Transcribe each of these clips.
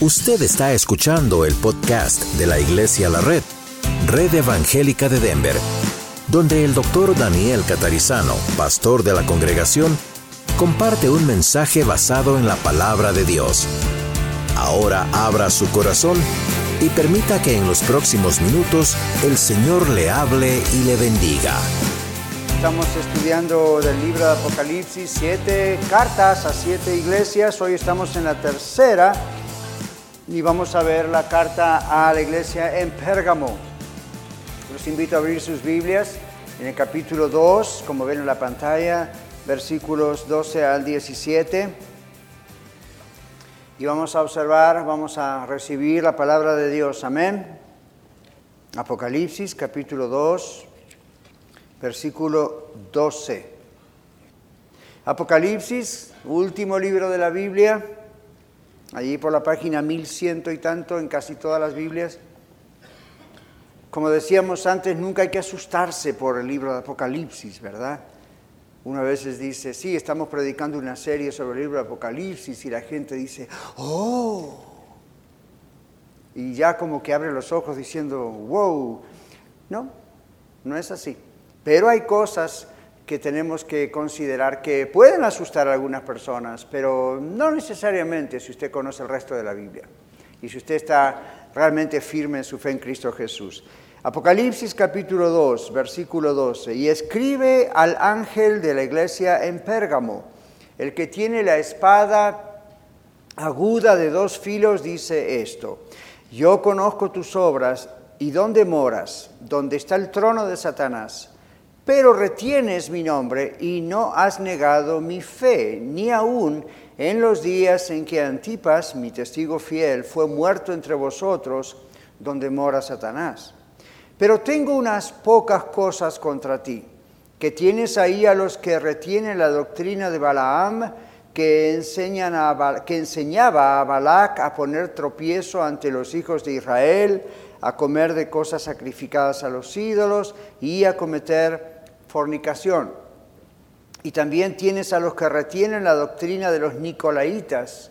Usted está escuchando el podcast de la Iglesia La Red, Red Evangélica de Denver, donde el doctor Daniel Catarizano, pastor de la congregación, comparte un mensaje basado en la palabra de Dios. Ahora abra su corazón y permita que en los próximos minutos el Señor le hable y le bendiga. Estamos estudiando del libro de Apocalipsis, siete cartas a siete iglesias. Hoy estamos en la tercera y vamos a ver la carta a la iglesia en Pérgamo. Los invito a abrir sus Biblias en el capítulo 2, como ven en la pantalla, versículos 12 al 17. Y vamos a observar, vamos a recibir la palabra de Dios. Amén. Apocalipsis capítulo 2, versículo 12. Apocalipsis, último libro de la Biblia, allí por la página mil ciento y tanto en casi todas las Biblias. Como decíamos antes, nunca hay que asustarse por el libro de Apocalipsis, ¿verdad? Una veces dice, sí, estamos predicando una serie sobre el libro de Apocalipsis y la gente dice, oh, y ya como que abre los ojos diciendo, wow, no, no es así. Pero hay cosas que tenemos que considerar que pueden asustar a algunas personas, pero no necesariamente si usted conoce el resto de la Biblia y si usted está realmente firme en su fe en Cristo Jesús. Apocalipsis capítulo 2, versículo 12, y escribe al ángel de la iglesia en Pérgamo, el que tiene la espada aguda de dos filos, dice esto, yo conozco tus obras y dónde moras, donde está el trono de Satanás pero retienes mi nombre y no has negado mi fe, ni aun en los días en que Antipas, mi testigo fiel, fue muerto entre vosotros, donde mora Satanás. Pero tengo unas pocas cosas contra ti, que tienes ahí a los que retienen la doctrina de Balaam, que, enseñaba a Balac a poner tropiezo ante los hijos de Israel, a comer de cosas sacrificadas a los ídolos y a cometer fornicación. Y también tienes a los que retienen la doctrina de los nicolaitas,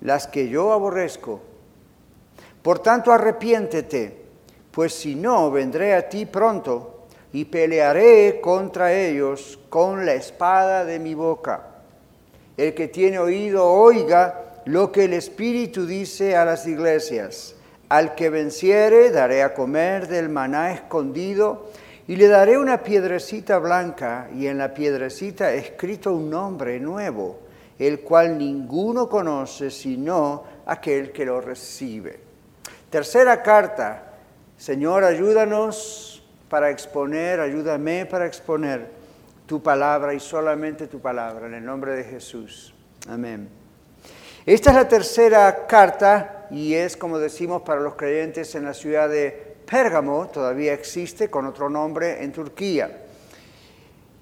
las que yo aborrezco. Por tanto, arrepiéntete, pues si no, vendré a ti pronto y pelearé contra ellos con la espada de mi boca. El que tiene oído, oiga lo que el Espíritu dice a las iglesias. Al que venciere, daré a comer del maná escondido y le daré una piedrecita blanca y en la piedrecita escrito un nombre nuevo, el cual ninguno conoce sino aquel que lo recibe. Tercera carta, Señor, ayúdanos para exponer, ayúdame para exponer tu palabra y solamente tu palabra, en el nombre de Jesús. Amén. Esta es la tercera carta y es, como decimos, para los creyentes en la ciudad de Pérgamo todavía existe con otro nombre en Turquía.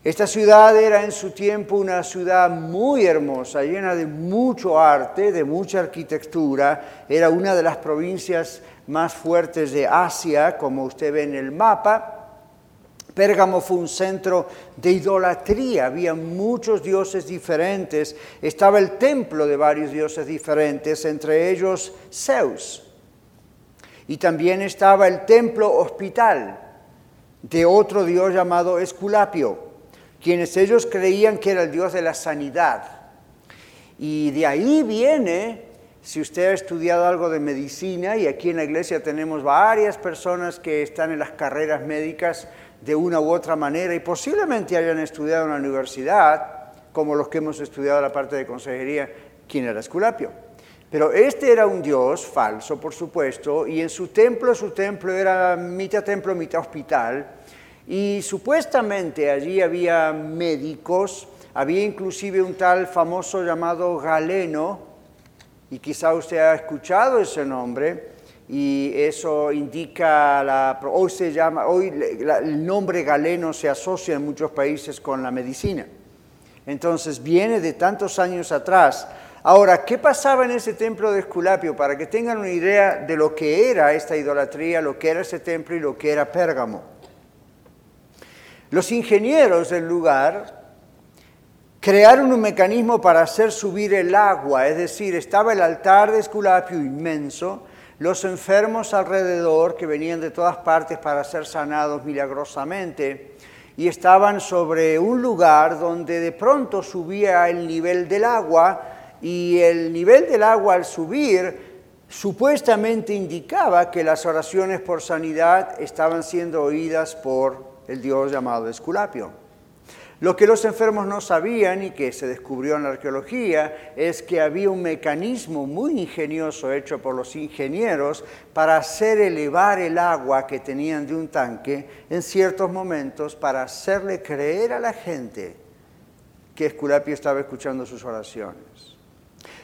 Esta ciudad era en su tiempo una ciudad muy hermosa, llena de mucho arte, de mucha arquitectura. Era una de las provincias más fuertes de Asia, como usted ve en el mapa. Pérgamo fue un centro de idolatría, había muchos dioses diferentes, estaba el templo de varios dioses diferentes, entre ellos Zeus. Y también estaba el templo hospital de otro dios llamado Esculapio, quienes ellos creían que era el dios de la sanidad. Y de ahí viene, si usted ha estudiado algo de medicina, y aquí en la iglesia tenemos varias personas que están en las carreras médicas de una u otra manera y posiblemente hayan estudiado en la universidad, como los que hemos estudiado la parte de consejería, ¿quién era Esculapio? Pero este era un dios falso, por supuesto, y en su templo, su templo era mitad templo, mitad hospital, y supuestamente allí había médicos, había inclusive un tal famoso llamado Galeno, y quizá usted ha escuchado ese nombre, y eso indica, la, hoy se llama, hoy el nombre Galeno se asocia en muchos países con la medicina. Entonces viene de tantos años atrás, Ahora, ¿qué pasaba en ese templo de Esculapio? Para que tengan una idea de lo que era esta idolatría, lo que era ese templo y lo que era Pérgamo. Los ingenieros del lugar crearon un mecanismo para hacer subir el agua, es decir, estaba el altar de Esculapio inmenso, los enfermos alrededor que venían de todas partes para ser sanados milagrosamente, y estaban sobre un lugar donde de pronto subía el nivel del agua, y el nivel del agua al subir supuestamente indicaba que las oraciones por sanidad estaban siendo oídas por el Dios llamado Esculapio. Lo que los enfermos no sabían y que se descubrió en la arqueología es que había un mecanismo muy ingenioso hecho por los ingenieros para hacer elevar el agua que tenían de un tanque en ciertos momentos para hacerle creer a la gente que Esculapio estaba escuchando sus oraciones.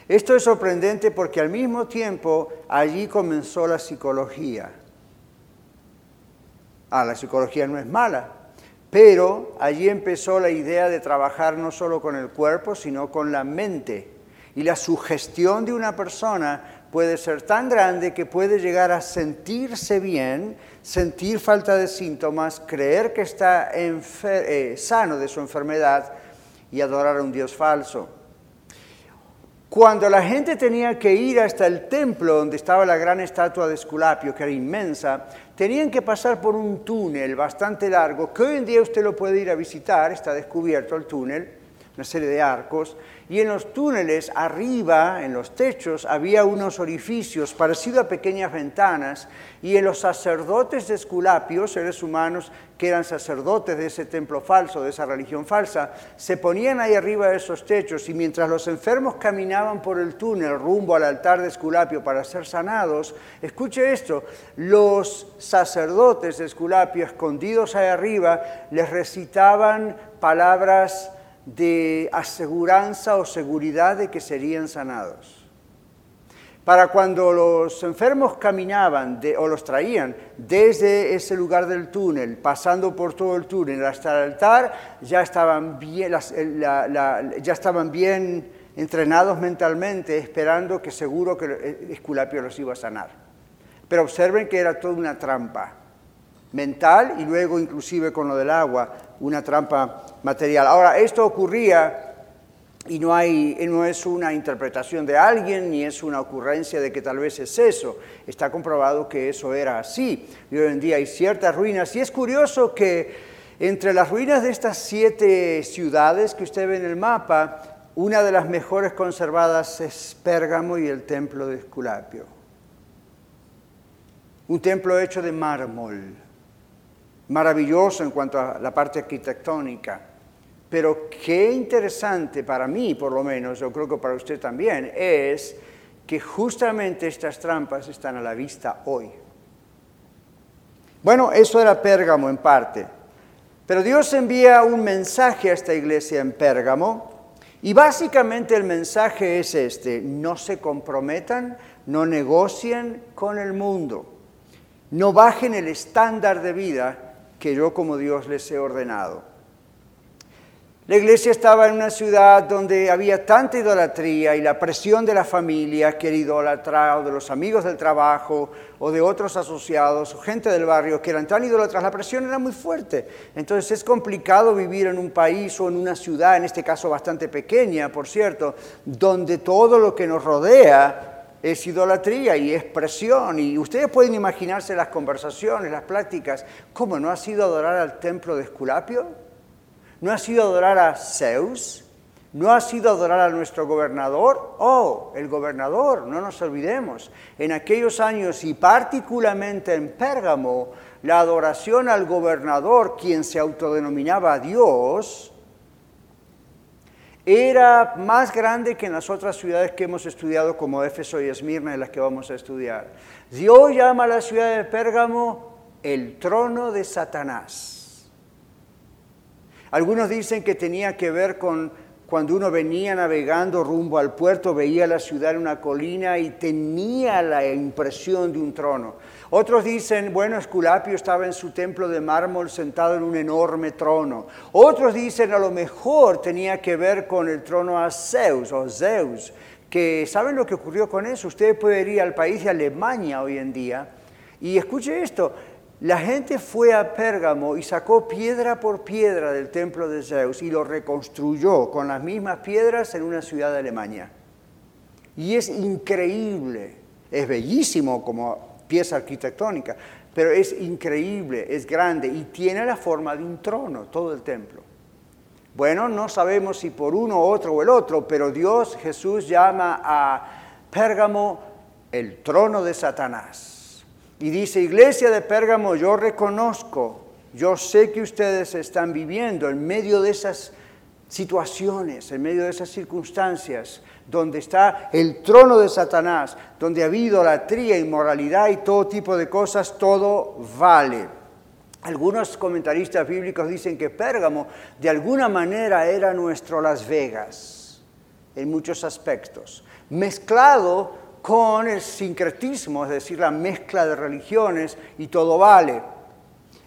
Esto es sorprendente porque al mismo tiempo allí comenzó la psicología. Ah, la psicología no es mala, pero allí empezó la idea de trabajar no solo con el cuerpo, sino con la mente. Y la sugestión de una persona puede ser tan grande que puede llegar a sentirse bien, sentir falta de síntomas, creer que está eh, sano de su enfermedad y adorar a un Dios falso. Cuando la gente tenía que ir hasta el templo donde estaba la gran estatua de Esculapio, que era inmensa, tenían que pasar por un túnel bastante largo, que hoy en día usted lo puede ir a visitar, está descubierto el túnel, una serie de arcos, y en los túneles arriba, en los techos, había unos orificios parecidos a pequeñas ventanas, y en los sacerdotes de Esculapio, seres humanos que eran sacerdotes de ese templo falso, de esa religión falsa, se ponían ahí arriba de esos techos y mientras los enfermos caminaban por el túnel rumbo al altar de Esculapio para ser sanados, escuche esto, los sacerdotes de Esculapio escondidos ahí arriba les recitaban palabras de aseguranza o seguridad de que serían sanados. Para cuando los enfermos caminaban o los traían desde ese lugar del túnel, pasando por todo el túnel hasta el altar, ya estaban bien, ya estaban bien entrenados mentalmente, esperando que seguro que Esculapio los iba a sanar. Pero observen que era toda una trampa mental y luego inclusive con lo del agua, una trampa material. Ahora, esto ocurría y no, no es una interpretación de alguien ni es una ocurrencia de que tal vez es eso. Está comprobado que eso era así. Y hoy en día hay ciertas ruinas. Y es curioso que entre las ruinas de estas siete ciudades que usted ve en el mapa, una de las mejores conservadas es Pérgamo y el templo de Esculapio. Un templo hecho de mármol maravilloso en cuanto a la parte arquitectónica. Pero qué interesante para mí, por lo menos, yo creo que para usted también, es que justamente estas trampas están a la vista hoy. Bueno, eso era Pérgamo en parte. Pero Dios envía un mensaje a esta iglesia en Pérgamo y básicamente el mensaje es este, no se comprometan, no negocien con el mundo, no bajen el estándar de vida que yo como Dios les he ordenado. La iglesia estaba en una ciudad donde había tanta idolatría y la presión de la familia que era idólatra o de los amigos del trabajo o de otros asociados o gente del barrio que eran tan idolatras, la presión era muy fuerte. Entonces es complicado vivir en un país o en una ciudad, en este caso bastante pequeña, por cierto, donde todo lo que nos rodea es idolatría y es presión. Y ustedes pueden imaginarse las conversaciones, las pláticas. ¿Cómo no ha sido adorar al templo de Esculapio? ¿No ha sido adorar a Zeus? ¿No ha sido adorar a nuestro gobernador? Oh, el gobernador, no nos olvidemos. En aquellos años y particularmente en Pérgamo, la adoración al gobernador, quien se autodenominaba Dios, era más grande que en las otras ciudades que hemos estudiado como Éfeso y Esmirna, en las que vamos a estudiar. Dios llama a la ciudad de Pérgamo el trono de Satanás. Algunos dicen que tenía que ver con cuando uno venía navegando rumbo al puerto, veía la ciudad en una colina y tenía la impresión de un trono. Otros dicen, bueno, Esculapio estaba en su templo de mármol sentado en un enorme trono. Otros dicen, a lo mejor tenía que ver con el trono a Zeus o Zeus, que ¿saben lo que ocurrió con eso? Usted puede ir al país de Alemania hoy en día y escuche esto, la gente fue a Pérgamo y sacó piedra por piedra del templo de Zeus y lo reconstruyó con las mismas piedras en una ciudad de Alemania. Y es increíble, es bellísimo como pieza arquitectónica, pero es increíble, es grande y tiene la forma de un trono, todo el templo. Bueno, no sabemos si por uno, otro o el otro, pero Dios, Jesús llama a Pérgamo el trono de Satanás. Y dice, iglesia de Pérgamo, yo reconozco, yo sé que ustedes están viviendo en medio de esas situaciones, en medio de esas circunstancias, donde está el trono de Satanás, donde ha habido la tría, inmoralidad y todo tipo de cosas, todo vale. Algunos comentaristas bíblicos dicen que Pérgamo de alguna manera era nuestro Las Vegas, en muchos aspectos, mezclado con el sincretismo, es decir, la mezcla de religiones y todo vale.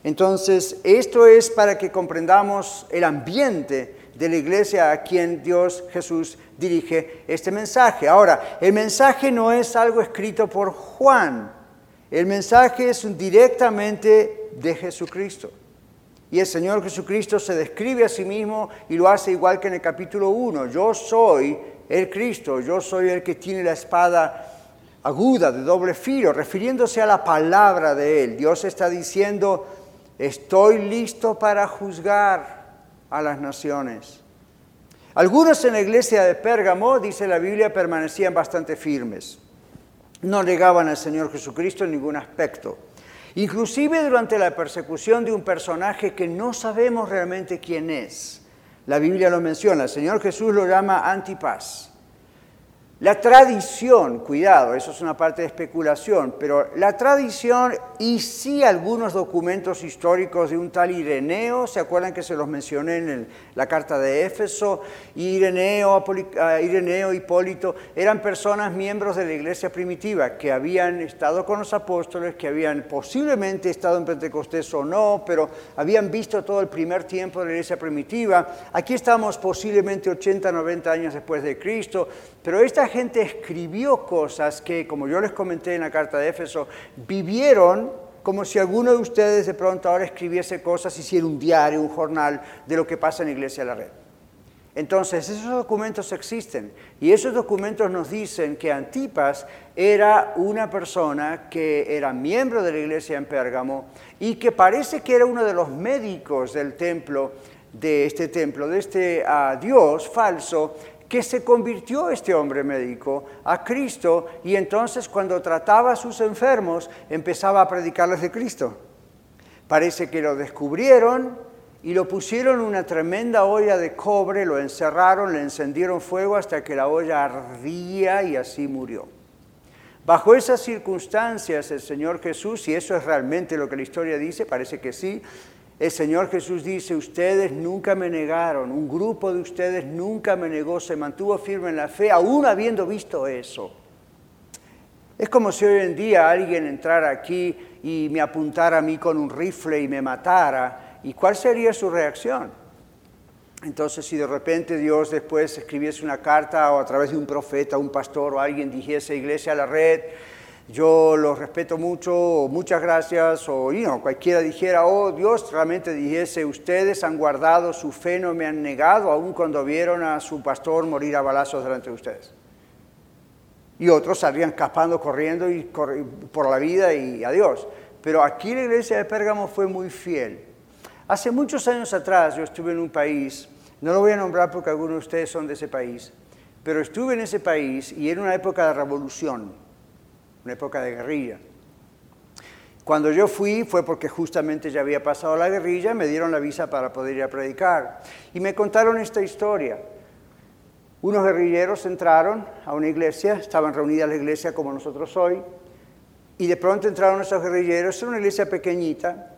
Entonces, esto es para que comprendamos el ambiente de la iglesia a quien Dios Jesús dirige este mensaje. Ahora, el mensaje no es algo escrito por Juan, el mensaje es directamente de Jesucristo. Y el Señor Jesucristo se describe a sí mismo y lo hace igual que en el capítulo 1. Yo soy el Cristo, yo soy el que tiene la espada aguda, de doble filo, refiriéndose a la palabra de Él. Dios está diciendo, estoy listo para juzgar a las naciones. Algunos en la iglesia de Pérgamo, dice la Biblia, permanecían bastante firmes. No negaban al Señor Jesucristo en ningún aspecto. Inclusive durante la persecución de un personaje que no sabemos realmente quién es. La Biblia lo menciona, el Señor Jesús lo llama Antipas. La tradición, cuidado, eso es una parte de especulación, pero la tradición y sí algunos documentos históricos de un tal Ireneo, ¿se acuerdan que se los mencioné en la carta de Éfeso? Ireneo, ah, Ireneo, Hipólito, eran personas miembros de la iglesia primitiva que habían estado con los apóstoles, que habían posiblemente estado en Pentecostés o no, pero habían visto todo el primer tiempo de la iglesia primitiva. Aquí estamos posiblemente 80, 90 años después de Cristo, pero esta gente escribió cosas que, como yo les comenté en la carta de Éfeso, vivieron como si alguno de ustedes de pronto ahora escribiese cosas, hiciera un diario, un jornal de lo que pasa en la Iglesia de la Red. Entonces, esos documentos existen y esos documentos nos dicen que Antipas era una persona que era miembro de la iglesia en Pérgamo y que parece que era uno de los médicos del templo, de este templo, de este ah, Dios falso, que se convirtió este hombre médico a Cristo y entonces cuando trataba a sus enfermos empezaba a predicarles de Cristo. Parece que lo descubrieron y lo pusieron en una tremenda olla de cobre, lo encerraron, le encendieron fuego hasta que la olla ardía y así murió. Bajo esas circunstancias el Señor Jesús, y eso es realmente lo que la historia dice, parece que sí, el Señor Jesús dice, ustedes nunca me negaron, un grupo de ustedes nunca me negó, se mantuvo firme en la fe, aún habiendo visto eso. Es como si hoy en día alguien entrara aquí y me apuntara a mí con un rifle y me matara, ¿y cuál sería su reacción? Entonces, si de repente Dios después escribiese una carta o a través de un profeta, un pastor o alguien dijese, iglesia a la red, yo los respeto mucho, muchas gracias, o cualquiera dijera, oh Dios, realmente dijese, ustedes han guardado su fe, no me han negado, aun cuando vieron a su pastor morir a balazos delante de ustedes. Y otros salían escapando, corriendo y por la vida y adiós. Pero aquí la iglesia de Pérgamo fue muy fiel. Hace muchos años atrás yo estuve en un país, no lo voy a nombrar porque algunos de ustedes son de ese país, pero estuve en ese país y era una época de revolución una época de guerrilla. Cuando yo fui fue porque justamente ya había pasado la guerrilla, me dieron la visa para poder ir a predicar. Y me contaron esta historia. Unos guerrilleros entraron a una iglesia, estaban reunidas la iglesia como nosotros hoy, y de pronto entraron esos guerrilleros, era una iglesia pequeñita,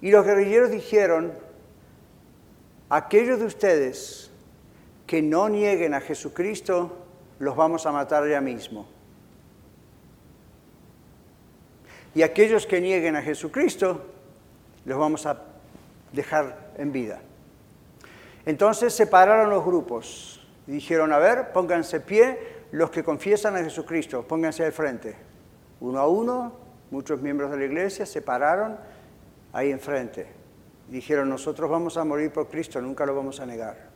y los guerrilleros dijeron, aquellos de ustedes que no nieguen a Jesucristo, los vamos a matar ya mismo. Y aquellos que nieguen a Jesucristo los vamos a dejar en vida. Entonces separaron los grupos y dijeron, a ver, pónganse pie los que confiesan a Jesucristo, pónganse al frente. Uno a uno, muchos miembros de la iglesia se pararon ahí enfrente. Dijeron, nosotros vamos a morir por Cristo, nunca lo vamos a negar.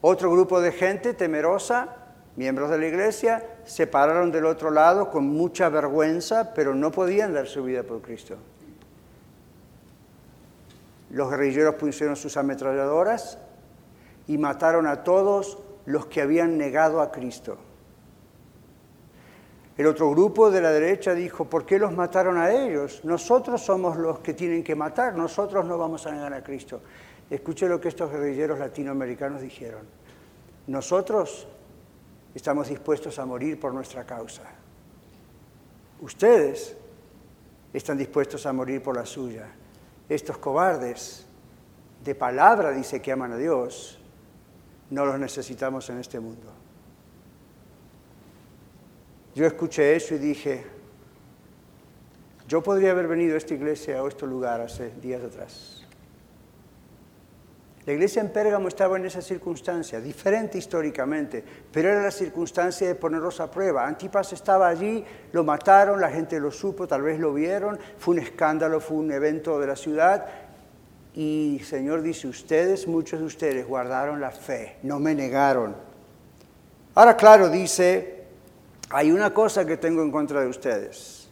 Otro grupo de gente temerosa, miembros de la iglesia, se pararon del otro lado con mucha vergüenza, pero no podían dar su vida por Cristo. Los guerrilleros pusieron sus ametralladoras y mataron a todos los que habían negado a Cristo. El otro grupo de la derecha dijo, ¿por qué los mataron a ellos? Nosotros somos los que tienen que matar, nosotros no vamos a negar a Cristo. Escuche lo que estos guerrilleros latinoamericanos dijeron. Nosotros estamos dispuestos a morir por nuestra causa. Ustedes están dispuestos a morir por la suya. Estos cobardes de palabra dice que aman a Dios, no los necesitamos en este mundo. Yo escuché eso y dije, yo podría haber venido a esta iglesia o a este lugar hace días atrás. La iglesia en Pérgamo estaba en esa circunstancia, diferente históricamente, pero era la circunstancia de ponerlos a prueba. Antipas estaba allí, lo mataron, la gente lo supo, tal vez lo vieron, fue un escándalo, fue un evento de la ciudad. Y Señor dice, ustedes, muchos de ustedes guardaron la fe, no me negaron. Ahora, claro, dice, hay una cosa que tengo en contra de ustedes.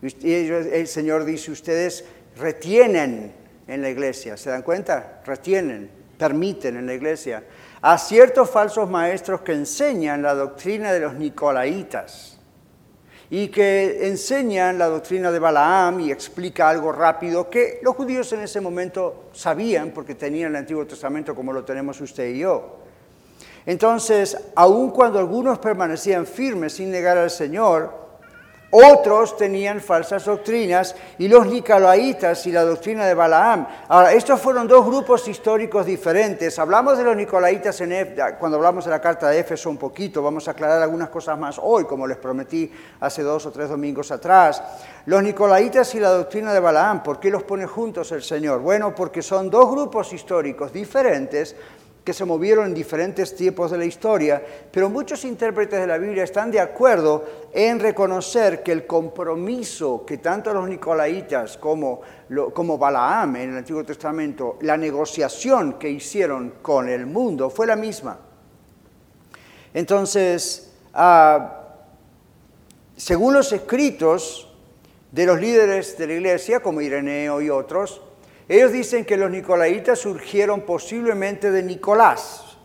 Y el Señor dice, ustedes retienen en la iglesia, ¿se dan cuenta? Retienen, permiten en la iglesia a ciertos falsos maestros que enseñan la doctrina de los nicolaitas y que enseñan la doctrina de Balaam y explica algo rápido que los judíos en ese momento sabían porque tenían el Antiguo Testamento como lo tenemos usted y yo. Entonces, aun cuando algunos permanecían firmes sin negar al Señor, otros tenían falsas doctrinas y los nicolaitas y la doctrina de Balaam. Ahora, estos fueron dos grupos históricos diferentes. Hablamos de los nicolaitas en cuando hablamos de la carta de Éfeso un poquito, vamos a aclarar algunas cosas más hoy, como les prometí hace dos o tres domingos atrás. Los nicolaitas y la doctrina de Balaam, ¿por qué los pone juntos el Señor? Bueno, porque son dos grupos históricos diferentes que se movieron en diferentes tiempos de la historia, pero muchos intérpretes de la Biblia están de acuerdo en reconocer que el compromiso que tanto los nicolaitas como, como Balaam en el Antiguo Testamento, la negociación que hicieron con el mundo fue la misma. Entonces, ah, según los escritos de los líderes de la iglesia, como Ireneo y otros, ellos dicen que los nicolaitas surgieron posiblemente de Nicolás.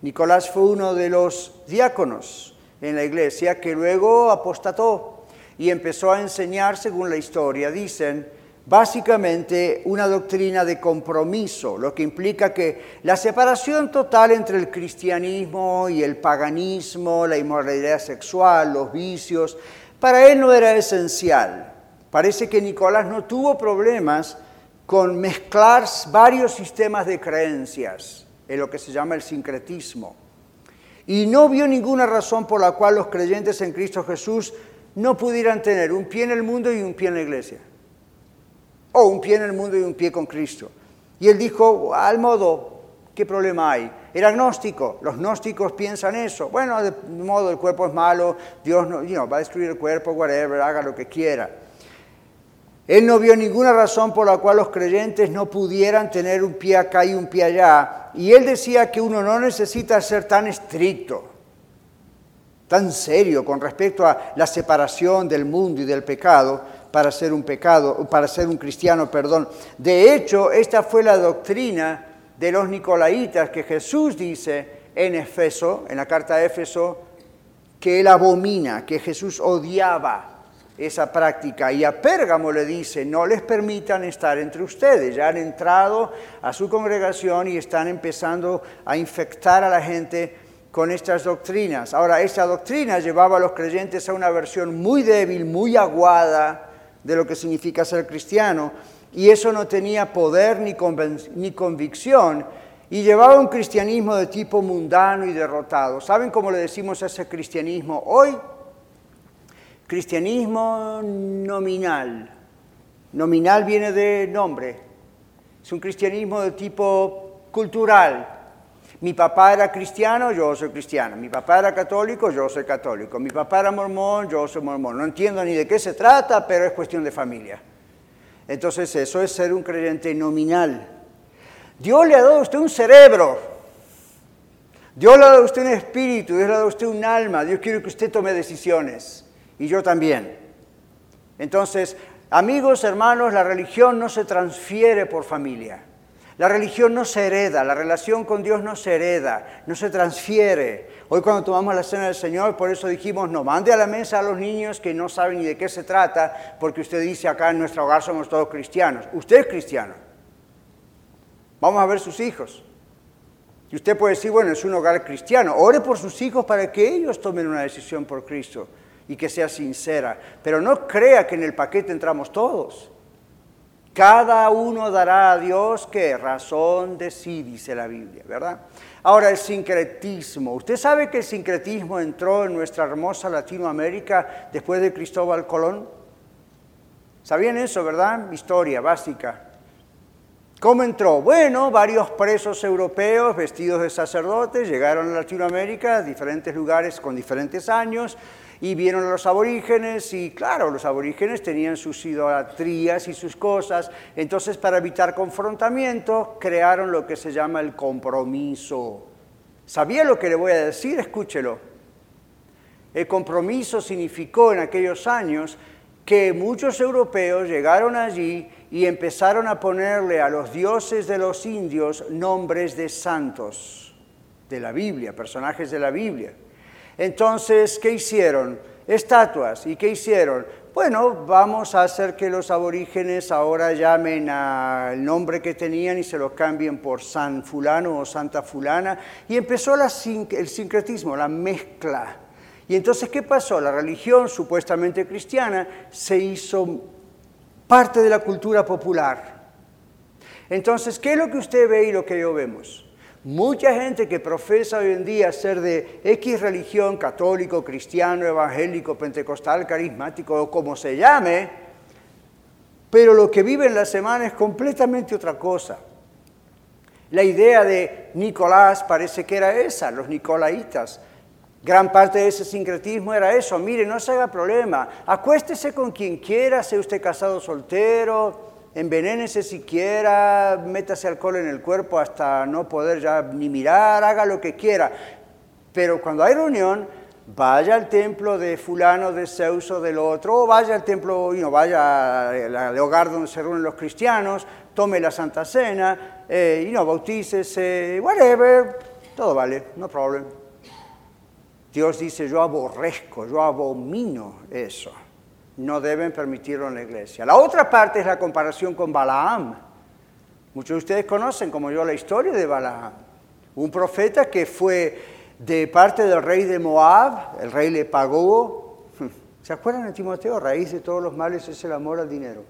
Nicolás fue uno de los diáconos en la iglesia que luego apostató y empezó a enseñar, según la historia, dicen, básicamente una doctrina de compromiso, lo que implica que la separación total entre el cristianismo y el paganismo, la inmoralidad sexual, los vicios, para él no era esencial. Parece que Nicolás no tuvo problemas con mezclar varios sistemas de creencias en lo que se llama el sincretismo. Y no vio ninguna razón por la cual los creyentes en Cristo Jesús no pudieran tener un pie en el mundo y un pie en la iglesia. O un pie en el mundo y un pie con Cristo. Y él dijo, al modo, ¿qué problema hay? Era agnóstico, los gnósticos piensan eso. Bueno, de modo el cuerpo es malo, Dios no, va a destruir el cuerpo, whatever, haga lo que quiera. Él no vio ninguna razón por la cual los creyentes no pudieran tener un pie acá y un pie allá. Y él decía que uno no necesita ser tan estricto, tan serio con respecto a la separación del mundo y del pecado para ser un pecado, para ser un cristiano, perdón. De hecho, esta fue la doctrina de los nicolaitas que Jesús dice en Efeso, en la carta de Éfeso, que él abomina, que Jesús odiaba esa práctica. Y a Pérgamo le dice, no les permitan estar entre ustedes. Ya han entrado a su congregación y están empezando a infectar a la gente con estas doctrinas. Ahora, esta doctrina llevaba a los creyentes a una versión muy débil, muy aguada de lo que significa ser cristiano, y eso no tenía poder ni, ni convicción, y llevaba un cristianismo de tipo mundano y derrotado. ¿Saben cómo le decimos a ese cristianismo hoy? Cristianismo nominal. Nominal viene de nombre. Es un cristianismo de tipo cultural. Mi papá era cristiano, yo soy cristiano. Mi papá era católico, yo soy católico. Mi papá era mormón, yo soy mormón. No entiendo ni de qué se trata, pero es cuestión de familia. Entonces eso es ser un creyente nominal. Dios le ha dado a usted un cerebro. Dios le ha dado a usted un espíritu, Dios le ha dado a usted un alma. Dios quiere que usted tome decisiones. Y yo también. Entonces, amigos, hermanos, la religión no se transfiere por familia. La religión no se hereda, la relación con Dios no se hereda, no se transfiere. Hoy cuando tomamos la cena del Señor, por eso dijimos, no mande a la mesa a los niños que no saben ni de qué se trata, porque usted dice acá en nuestro hogar somos todos cristianos. Usted es cristiano. Vamos a ver sus hijos. Y usted puede decir, bueno, es un hogar cristiano. Ore por sus hijos para que ellos tomen una decisión por Cristo y que sea sincera. Pero no crea que en el paquete entramos todos. Cada uno dará a Dios que razón de sí, dice la Biblia, ¿verdad? Ahora, el sincretismo. Usted sabe que el sincretismo entró en nuestra hermosa Latinoamérica después de Cristóbal Colón. ¿Sabían eso, verdad? Historia básica. ¿Cómo entró? Bueno, varios presos europeos vestidos de sacerdotes llegaron a Latinoamérica, a diferentes lugares con diferentes años, y vieron a los aborígenes y claro, los aborígenes tenían sus idolatrías y sus cosas, entonces para evitar confrontamiento crearon lo que se llama el compromiso. ¿Sabía lo que le voy a decir? Escúchelo. El compromiso significó en aquellos años que muchos europeos llegaron allí y empezaron a ponerle a los dioses de los indios nombres de santos de la Biblia, personajes de la Biblia. Entonces, ¿qué hicieron? Estatuas. ¿Y qué hicieron? Bueno, vamos a hacer que los aborígenes ahora llamen al nombre que tenían y se lo cambien por San Fulano o Santa Fulana. Y empezó el sincretismo, la mezcla. Y entonces, ¿qué pasó? La religión supuestamente cristiana se hizo parte de la cultura popular. Entonces, ¿qué es lo que usted ve y lo que yo vemos? Mucha gente que profesa hoy en día ser de X religión, católico, cristiano, evangélico, pentecostal, carismático o como se llame, pero lo que vive en la semana es completamente otra cosa. La idea de Nicolás parece que era esa, los nicolaitas. Gran parte de ese sincretismo era eso. Mire, no se haga problema. Acuéstese con quien quiera, sea usted casado soltero, envenénese siquiera, métase alcohol en el cuerpo hasta no poder ya ni mirar, haga lo que quiera. Pero cuando hay reunión, vaya al templo de fulano, de Zeus o del otro, o vaya al templo, no, vaya al hogar donde se reúnen los cristianos, tome la Santa Cena, eh, y no, bautícese, whatever, todo vale, no problem. Dios dice, yo aborrezco, yo abomino eso no deben permitirlo en la iglesia. La otra parte es la comparación con Balaam. Muchos de ustedes conocen, como yo, la historia de Balaam. Un profeta que fue de parte del rey de Moab, el rey le pagó. ¿Se acuerdan de Timoteo? Raíz de todos los males es el amor al dinero.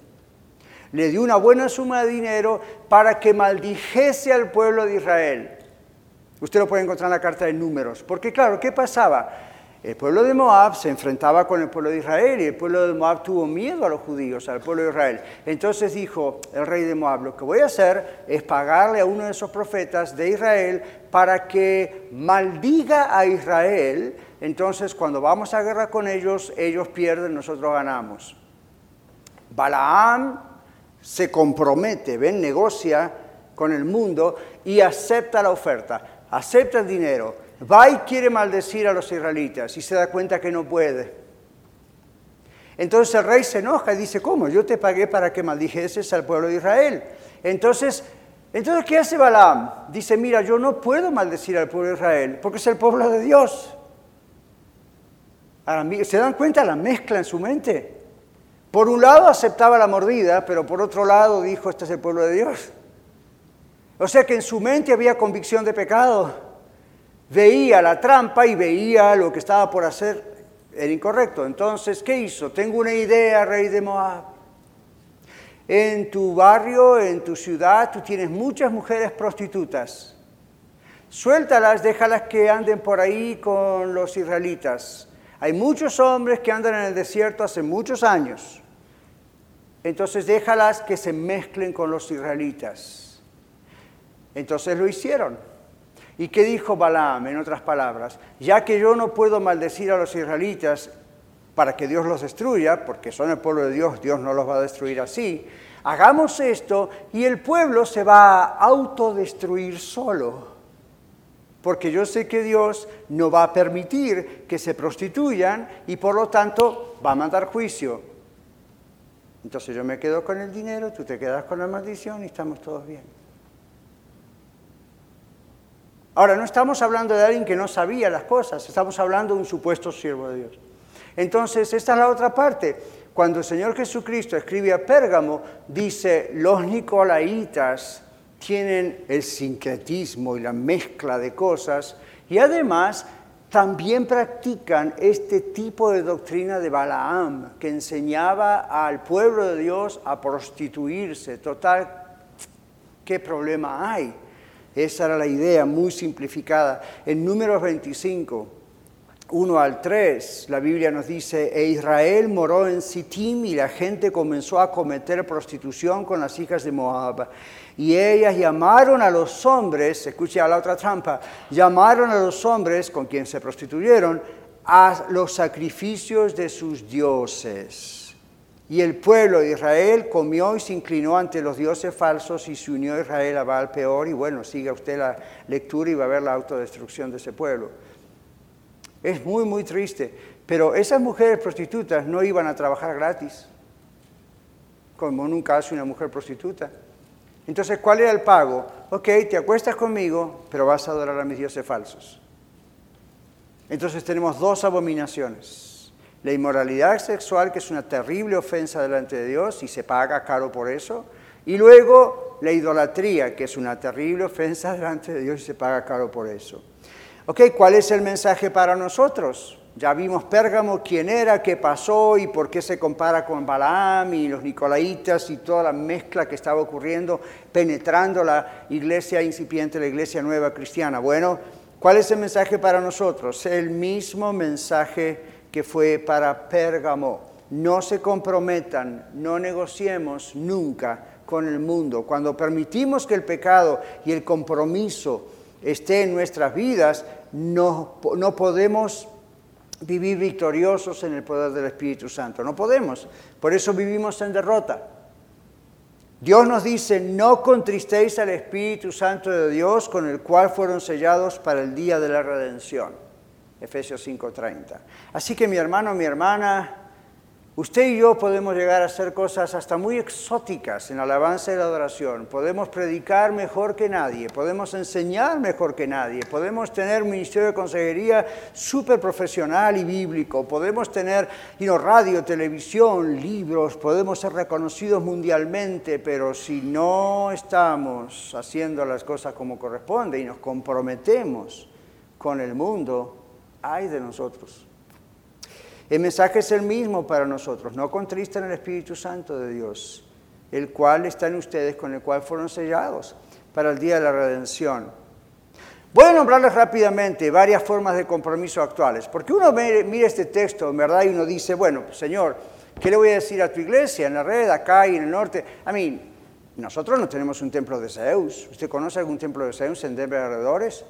Le dio una buena suma de dinero para que maldijese al pueblo de Israel. Usted lo puede encontrar en la carta de números. Porque claro, ¿qué pasaba? El pueblo de Moab se enfrentaba con el pueblo de Israel y el pueblo de Moab tuvo miedo a los judíos, al pueblo de Israel. Entonces dijo el rey de Moab, lo que voy a hacer es pagarle a uno de esos profetas de Israel para que maldiga a Israel. Entonces cuando vamos a guerra con ellos, ellos pierden, nosotros ganamos. Balaam se compromete, ven, negocia con el mundo y acepta la oferta, acepta el dinero va y quiere maldecir a los israelitas y se da cuenta que no puede. Entonces el rey se enoja y dice, ¿cómo? Yo te pagué para que maldijeses al pueblo de Israel. Entonces, entonces ¿qué hace Balaam? Dice, mira, yo no puedo maldecir al pueblo de Israel porque es el pueblo de Dios. ¿Se dan cuenta la mezcla en su mente? Por un lado aceptaba la mordida, pero por otro lado dijo, este es el pueblo de Dios. O sea que en su mente había convicción de pecado veía la trampa y veía lo que estaba por hacer el incorrecto. Entonces, ¿qué hizo? Tengo una idea, rey de Moab. En tu barrio, en tu ciudad, tú tienes muchas mujeres prostitutas. Suéltalas, déjalas que anden por ahí con los israelitas. Hay muchos hombres que andan en el desierto hace muchos años. Entonces déjalas que se mezclen con los israelitas. Entonces lo hicieron. ¿Y qué dijo Balaam, en otras palabras? Ya que yo no puedo maldecir a los israelitas, para que Dios los destruya, porque son el pueblo de Dios, Dios no los va a destruir así. Hagamos esto y el pueblo se va a autodestruir solo. Porque yo sé que Dios no va a permitir que se prostituyan y por lo tanto va a mandar juicio. Entonces yo me quedo con el dinero, tú te quedas con la maldición y estamos todos bien. Ahora, no estamos hablando de alguien que no sabía las cosas, estamos hablando de un supuesto siervo de Dios. Entonces, esta es la otra parte. Cuando el Señor Jesucristo escribe a Pérgamo, dice, los nicolaitas tienen el sincretismo y la mezcla de cosas y además también practican este tipo de doctrina de Balaam que enseñaba al pueblo de Dios a prostituirse. Total, ¿qué problema hay? Esa era la idea muy simplificada. En números 25, 1 al 3, la Biblia nos dice, e Israel moró en Sittim y la gente comenzó a cometer prostitución con las hijas de Moab. Y ellas llamaron a los hombres, escucha la otra trampa, llamaron a los hombres con quien se prostituyeron a los sacrificios de sus dioses. Y el pueblo de Israel comió y se inclinó ante los dioses falsos y se unió Israel a Baal peor. Y bueno, siga usted la lectura y va a ver la autodestrucción de ese pueblo. Es muy, muy triste. Pero esas mujeres prostitutas no iban a trabajar gratis, como nunca hace una mujer prostituta. Entonces, ¿cuál era el pago? Ok, te acuestas conmigo, pero vas a adorar a mis dioses falsos. Entonces tenemos dos abominaciones. La inmoralidad sexual, que es una terrible ofensa delante de Dios y se paga caro por eso. Y luego la idolatría, que es una terrible ofensa delante de Dios y se paga caro por eso. Ok, ¿cuál es el mensaje para nosotros? Ya vimos Pérgamo, quién era, qué pasó y por qué se compara con Balaam y los Nicolaitas y toda la mezcla que estaba ocurriendo, penetrando la iglesia incipiente, la iglesia nueva cristiana. Bueno, ¿cuál es el mensaje para nosotros? El mismo mensaje que fue para Pérgamo. No se comprometan, no negociemos nunca con el mundo. Cuando permitimos que el pecado y el compromiso esté en nuestras vidas, no, no podemos vivir victoriosos en el poder del Espíritu Santo. No podemos. Por eso vivimos en derrota. Dios nos dice, no contristéis al Espíritu Santo de Dios con el cual fueron sellados para el día de la redención. Efesios 5:30. Así que mi hermano, mi hermana, Usted y yo podemos llegar a hacer cosas hasta muy exóticas en alabanza y la adoración. Podemos predicar mejor que nadie, podemos enseñar mejor que nadie, podemos tener un ministerio de consejería súper profesional y bíblico, podemos tener radio, televisión, libros, podemos ser reconocidos mundialmente, pero si no estamos haciendo las cosas como corresponde y nos comprometemos con el mundo, hay de nosotros. El mensaje es el mismo para nosotros. No contristan el Espíritu Santo de Dios, el cual está en ustedes, con el cual fueron sellados para el día de la redención. Voy a nombrarles rápidamente varias formas de compromiso actuales, porque uno mira este texto, en verdad, y uno dice, bueno, Señor, ¿qué le voy a decir a tu iglesia en la red, acá y en el norte? A mí, nosotros no tenemos un templo de Zeus. ¿Usted conoce algún templo de Zeus en Denver alrededores?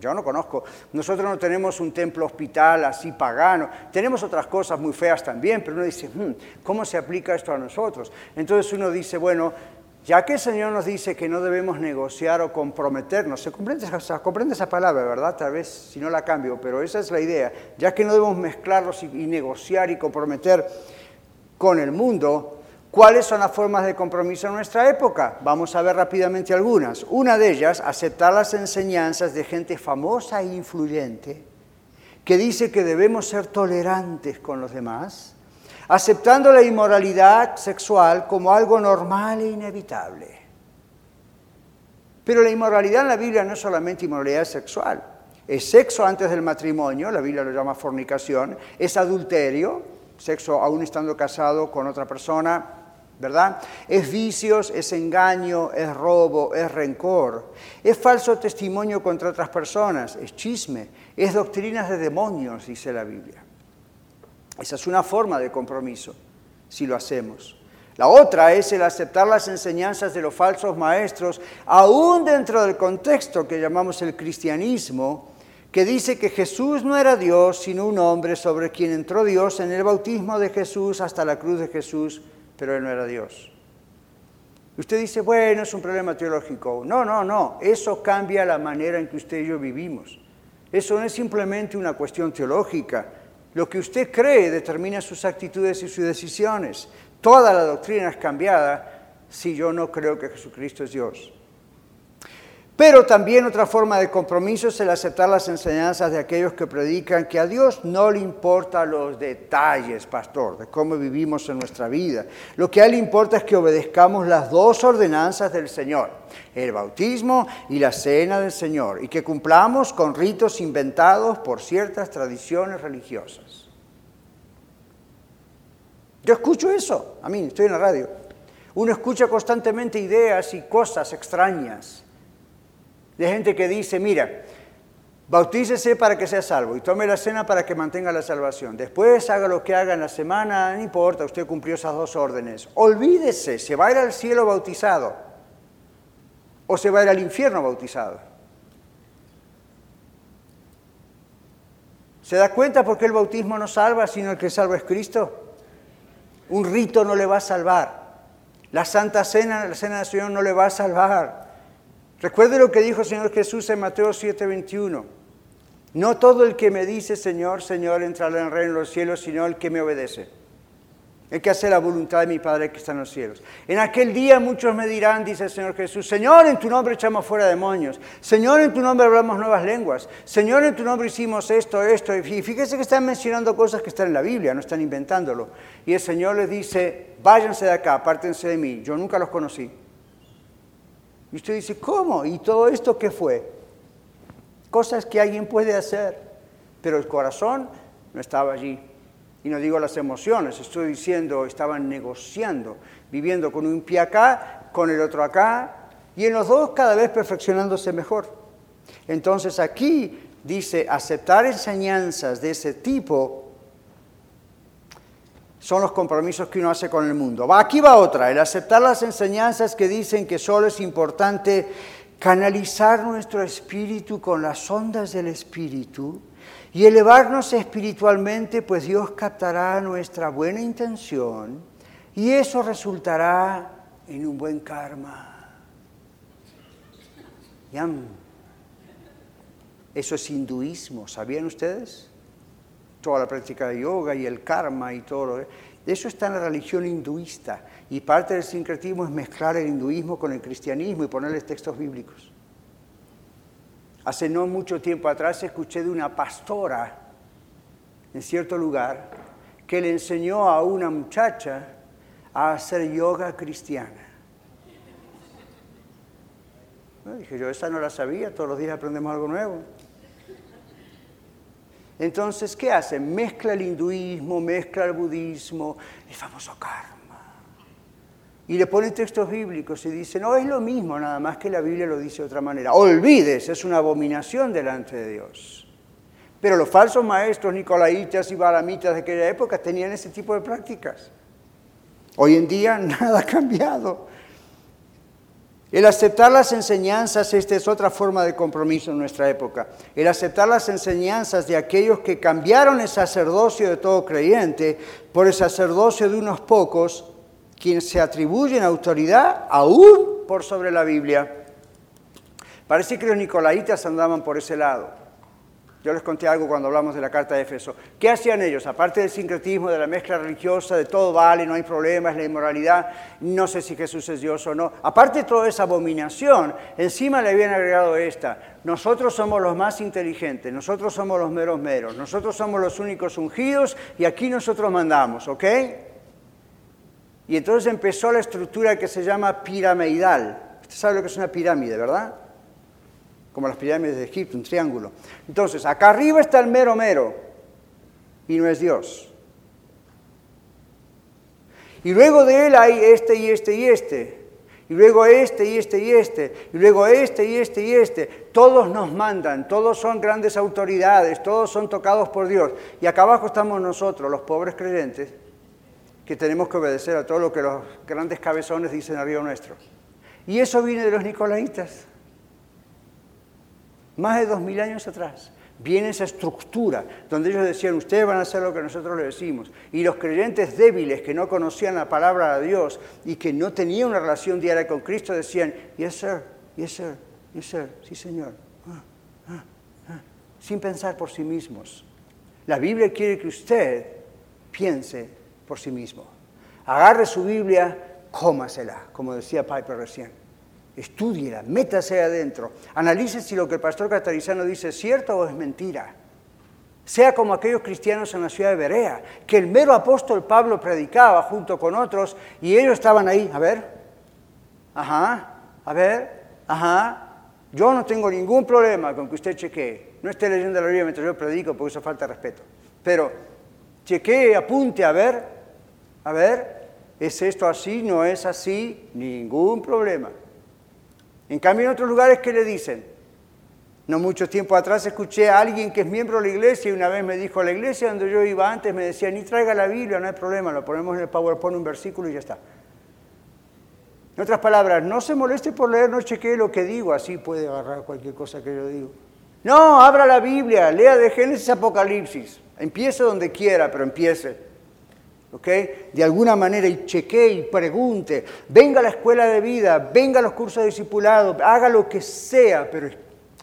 Yo no conozco. Nosotros no tenemos un templo hospital así pagano. Tenemos otras cosas muy feas también, pero uno dice, hmm, ¿cómo se aplica esto a nosotros? Entonces uno dice, bueno, ya que el Señor nos dice que no debemos negociar o comprometernos, se comprende esa palabra, ¿verdad? Tal vez si no la cambio, pero esa es la idea. Ya que no debemos mezclarlos y negociar y comprometer con el mundo, ¿Cuáles son las formas de compromiso en nuestra época? Vamos a ver rápidamente algunas. Una de ellas, aceptar las enseñanzas de gente famosa e influyente que dice que debemos ser tolerantes con los demás, aceptando la inmoralidad sexual como algo normal e inevitable. Pero la inmoralidad en la Biblia no es solamente inmoralidad sexual, es sexo antes del matrimonio, la Biblia lo llama fornicación, es adulterio, sexo aún estando casado con otra persona, ¿verdad? Es vicios, es engaño, es robo, es rencor, es falso testimonio contra otras personas, es chisme, es doctrinas de demonios, dice la Biblia. Esa es una forma de compromiso, si lo hacemos. La otra es el aceptar las enseñanzas de los falsos maestros, aún dentro del contexto que llamamos el cristianismo, que dice que Jesús no era Dios, sino un hombre sobre quien entró Dios en el bautismo de Jesús hasta la cruz de Jesús, pero él no era Dios. Usted dice, bueno, es un problema teológico. No, no, no, eso cambia la manera en que usted y yo vivimos. Eso no es simplemente una cuestión teológica. Lo que usted cree determina sus actitudes y sus decisiones. Toda la doctrina es cambiada si yo no creo que Jesucristo es Dios. Pero también otra forma de compromiso es el aceptar las enseñanzas de aquellos que predican que a Dios no le importan los detalles, pastor, de cómo vivimos en nuestra vida. Lo que a Él importa es que obedezcamos las dos ordenanzas del Señor, el bautismo y la cena del Señor, y que cumplamos con ritos inventados por ciertas tradiciones religiosas. Yo escucho eso, a mí, estoy en la radio. Uno escucha constantemente ideas y cosas extrañas de gente que dice, mira, bautícese para que sea salvo y tome la cena para que mantenga la salvación. Después haga lo que haga en la semana, no importa, usted cumplió esas dos órdenes. Olvídese, se va a ir al cielo bautizado o se va a ir al infierno bautizado. ¿Se da cuenta por qué el bautismo no salva, sino el que salva es Cristo? Un rito no le va a salvar. La Santa Cena, la Cena del Señor no le va a salvar. Recuerde lo que dijo el Señor Jesús en Mateo 7:21. No todo el que me dice Señor, Señor entrará en el reino de los cielos, sino el que me obedece. El que hace la voluntad de mi Padre que está en los cielos. En aquel día muchos me dirán, dice el Señor Jesús, Señor, en tu nombre echamos fuera demonios. Señor, en tu nombre hablamos nuevas lenguas. Señor, en tu nombre hicimos esto, esto. Y fíjese que están mencionando cosas que están en la Biblia, no están inventándolo. Y el Señor les dice, váyanse de acá, apártense de mí. Yo nunca los conocí. Y usted dice, ¿cómo? ¿Y todo esto qué fue? Cosas que alguien puede hacer, pero el corazón no estaba allí. Y no digo las emociones, estoy diciendo, estaban negociando, viviendo con un pie acá, con el otro acá, y en los dos cada vez perfeccionándose mejor. Entonces aquí dice, aceptar enseñanzas de ese tipo son los compromisos que uno hace con el mundo. Aquí va otra, el aceptar las enseñanzas que dicen que solo es importante canalizar nuestro espíritu con las ondas del espíritu y elevarnos espiritualmente, pues Dios captará nuestra buena intención y eso resultará en un buen karma. Eso es hinduismo, ¿sabían ustedes? Toda la práctica de yoga y el karma y todo lo eso está en la religión hinduista y parte del sincretismo es mezclar el hinduismo con el cristianismo y ponerles textos bíblicos. Hace no mucho tiempo atrás escuché de una pastora en cierto lugar que le enseñó a una muchacha a hacer yoga cristiana. dije yo, esa no la sabía, todos los días aprendemos algo nuevo. Entonces, ¿qué hace? Mezcla el hinduismo, mezcla el budismo, el famoso karma. Y le pone textos bíblicos y dice, no, es lo mismo, nada más que la Biblia lo dice de otra manera. Olvides, es una abominación delante de Dios. Pero los falsos maestros nicolaitas y baramitas de aquella época tenían ese tipo de prácticas. Hoy en día nada ha cambiado. El aceptar las enseñanzas, esta es otra forma de compromiso en nuestra época. El aceptar las enseñanzas de aquellos que cambiaron el sacerdocio de todo creyente por el sacerdocio de unos pocos, quienes se atribuyen autoridad aún por sobre la Biblia. Parece que los nicolaitas andaban por ese lado. Yo les conté algo cuando hablamos de la carta de Éfeso. ¿Qué hacían ellos? Aparte del sincretismo, de la mezcla religiosa, de todo vale, no hay problemas, la inmoralidad, no sé si Jesús es Dios o no. Aparte de toda esa abominación, encima le habían agregado esta. Nosotros somos los más inteligentes, nosotros somos los meros meros, nosotros somos los únicos ungidos y aquí nosotros mandamos, ¿ok? Y entonces empezó la estructura que se llama piramidal. Usted sabe lo que es una pirámide, ¿verdad? Como las pirámides de Egipto, un triángulo. Entonces, acá arriba está el mero mero, y no es Dios. Y luego de él hay este y este y este. Y luego este y este y este. Y luego este y este y este. Todos nos mandan, todos son grandes autoridades, todos son tocados por Dios. Y acá abajo estamos nosotros, los pobres creyentes, que tenemos que obedecer a todo lo que los grandes cabezones dicen arriba nuestro. Y eso viene de los nicolaitas más de dos mil años atrás. Viene esa estructura donde ellos decían, ustedes van a hacer lo que nosotros les decimos. Y los creyentes débiles que no conocían la palabra de Dios y que no tenían una relación diaria con Cristo decían, yes sir, yes sir, yes sir, sí señor. Ah, ah, ah", sin pensar por sí mismos. La Biblia quiere que usted piense por sí mismo. Agarre su Biblia, cómasela, como decía Piper recién Estúdiela, métase adentro, analice si lo que el pastor catarizano dice es cierto o es mentira. Sea como aquellos cristianos en la ciudad de Berea, que el mero apóstol Pablo predicaba junto con otros y ellos estaban ahí, a ver, ajá, a ver, ajá. Yo no tengo ningún problema con que usted chequee. No esté leyendo la Biblia mientras yo predico porque eso falta respeto. Pero chequee, apunte, a ver, a ver, ¿es esto así? ¿No es así? Ningún problema. En cambio, en otros lugares, ¿qué le dicen? No mucho tiempo atrás escuché a alguien que es miembro de la iglesia y una vez me dijo, la iglesia donde yo iba antes me decía, ni traiga la Biblia, no hay problema, lo ponemos en el PowerPoint un versículo y ya está. En otras palabras, no se moleste por leer, no chequee lo que digo, así puede agarrar cualquier cosa que yo digo. No, abra la Biblia, lea de Génesis Apocalipsis, empiece donde quiera, pero empiece. De alguna manera y chequee y pregunte, venga a la escuela de vida, venga a los cursos de discipulado, haga lo que sea, pero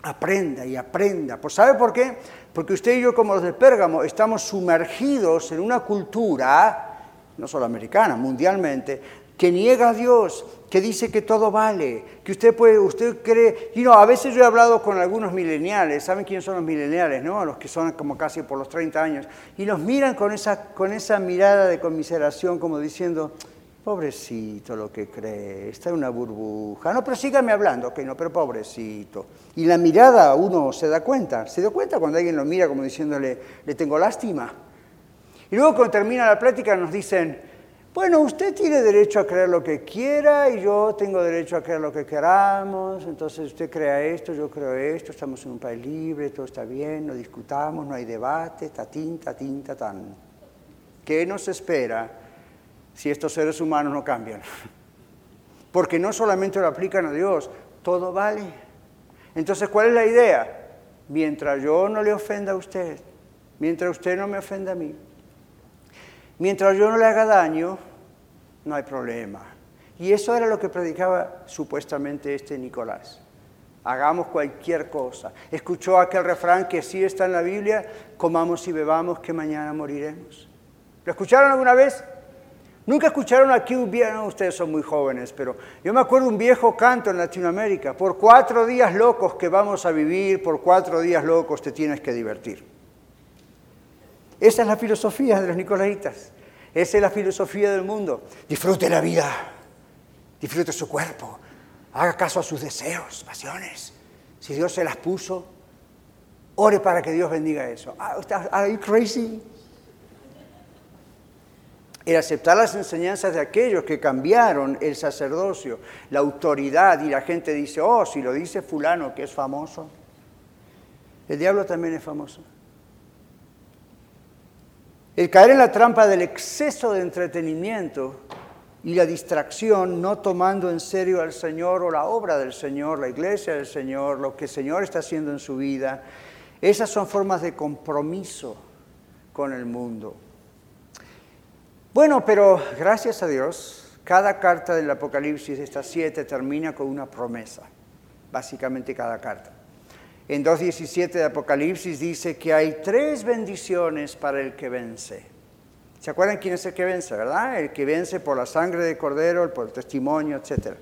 aprenda y aprenda. Pues ¿sabe por qué? Porque usted y yo como los de Pérgamo estamos sumergidos en una cultura, no solo americana, mundialmente, que niega a Dios, que dice que todo vale, que usted puede, usted cree, y no, a veces yo he hablado con algunos mileniales, ¿saben quiénes son los mileniales, no? Los que son como casi por los 30 años, y nos miran con esa, con esa mirada de conmiseración como diciendo, pobrecito lo que cree, está en una burbuja, no, pero sígame hablando, ok, no, pero pobrecito. Y la mirada uno se da cuenta, se da cuenta cuando alguien lo mira como diciéndole, le tengo lástima. Y luego cuando termina la plática nos dicen, bueno, usted tiene derecho a creer lo que quiera y yo tengo derecho a creer lo que queramos, entonces usted crea esto, yo creo esto, estamos en un país libre, todo está bien, no discutamos, no hay debate, tatín, tatín, tatán. ¿Qué nos espera si estos seres humanos no cambian? Porque no solamente lo aplican a Dios, todo vale. Entonces, ¿cuál es la idea? Mientras yo no le ofenda a usted, mientras usted no me ofenda a mí, Mientras yo no le haga daño, no hay problema. Y eso era lo que predicaba supuestamente este Nicolás. Hagamos cualquier cosa. Escuchó aquel refrán que sí está en la Biblia, comamos y bebamos que mañana moriremos. ¿Lo escucharon alguna vez? Nunca escucharon aquí un viejo, ustedes son muy jóvenes, pero yo me acuerdo un viejo canto en Latinoamérica, por cuatro días locos que vamos a vivir, por cuatro días locos te tienes que divertir. Esa es la filosofía de los nicolaitas. Esa es la filosofía del mundo. Disfrute la vida, disfrute su cuerpo, haga caso a sus deseos, pasiones. Si Dios se las puso, ore para que Dios bendiga eso. Ah, ¿Are you crazy? El aceptar las enseñanzas de aquellos que cambiaron el sacerdocio, la autoridad, y la gente dice, oh, si lo dice fulano que es famoso, el diablo también es famoso. El caer en la trampa del exceso de entretenimiento y la distracción, no tomando en serio al Señor o la obra del Señor, la iglesia del Señor, lo que el Señor está haciendo en su vida, esas son formas de compromiso con el mundo. Bueno, pero gracias a Dios, cada carta del Apocalipsis, estas siete, termina con una promesa, básicamente cada carta. En 2.17 de Apocalipsis dice que hay tres bendiciones para el que vence. ¿Se acuerdan quién es el que vence, verdad? El que vence por la sangre de cordero, por el testimonio, etc.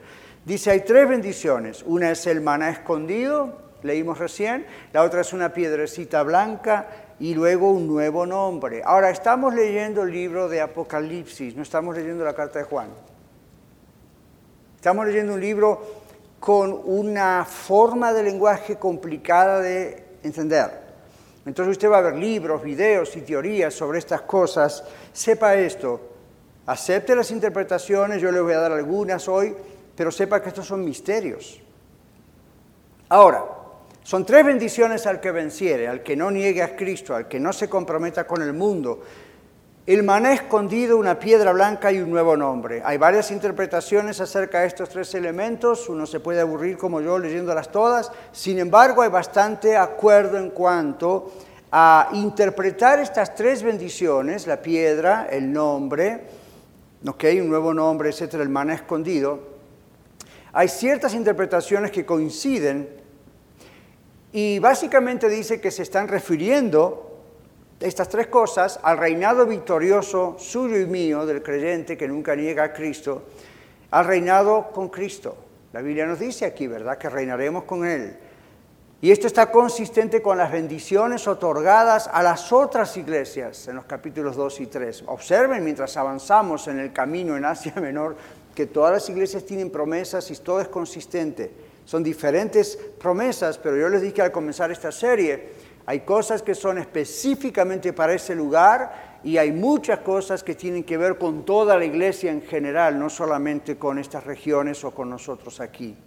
Dice, hay tres bendiciones. Una es el maná escondido, leímos recién. La otra es una piedrecita blanca y luego un nuevo nombre. Ahora, estamos leyendo el libro de Apocalipsis, no estamos leyendo la carta de Juan. Estamos leyendo un libro con una forma de lenguaje complicada de entender. Entonces usted va a ver libros, videos y teorías sobre estas cosas. Sepa esto, acepte las interpretaciones, yo le voy a dar algunas hoy, pero sepa que estos son misterios. Ahora, son tres bendiciones al que venciere, al que no niegue a Cristo, al que no se comprometa con el mundo. El maná escondido, una piedra blanca y un nuevo nombre. Hay varias interpretaciones acerca de estos tres elementos, uno se puede aburrir como yo leyéndolas todas, sin embargo hay bastante acuerdo en cuanto a interpretar estas tres bendiciones, la piedra, el nombre, okay, un nuevo nombre, etcétera, el maná escondido. Hay ciertas interpretaciones que coinciden y básicamente dice que se están refiriendo estas tres cosas al reinado victorioso suyo y mío del creyente que nunca niega a Cristo, al reinado con Cristo. La Biblia nos dice aquí, ¿verdad?, que reinaremos con Él. Y esto está consistente con las bendiciones otorgadas a las otras iglesias en los capítulos 2 y 3. Observen mientras avanzamos en el camino en Asia Menor que todas las iglesias tienen promesas y todo es consistente. Son diferentes promesas, pero yo les dije al comenzar esta serie, hay cosas que son específicamente para ese lugar y hay muchas cosas que tienen que ver con toda la iglesia en general, no solamente con estas regiones o con nosotros aquí.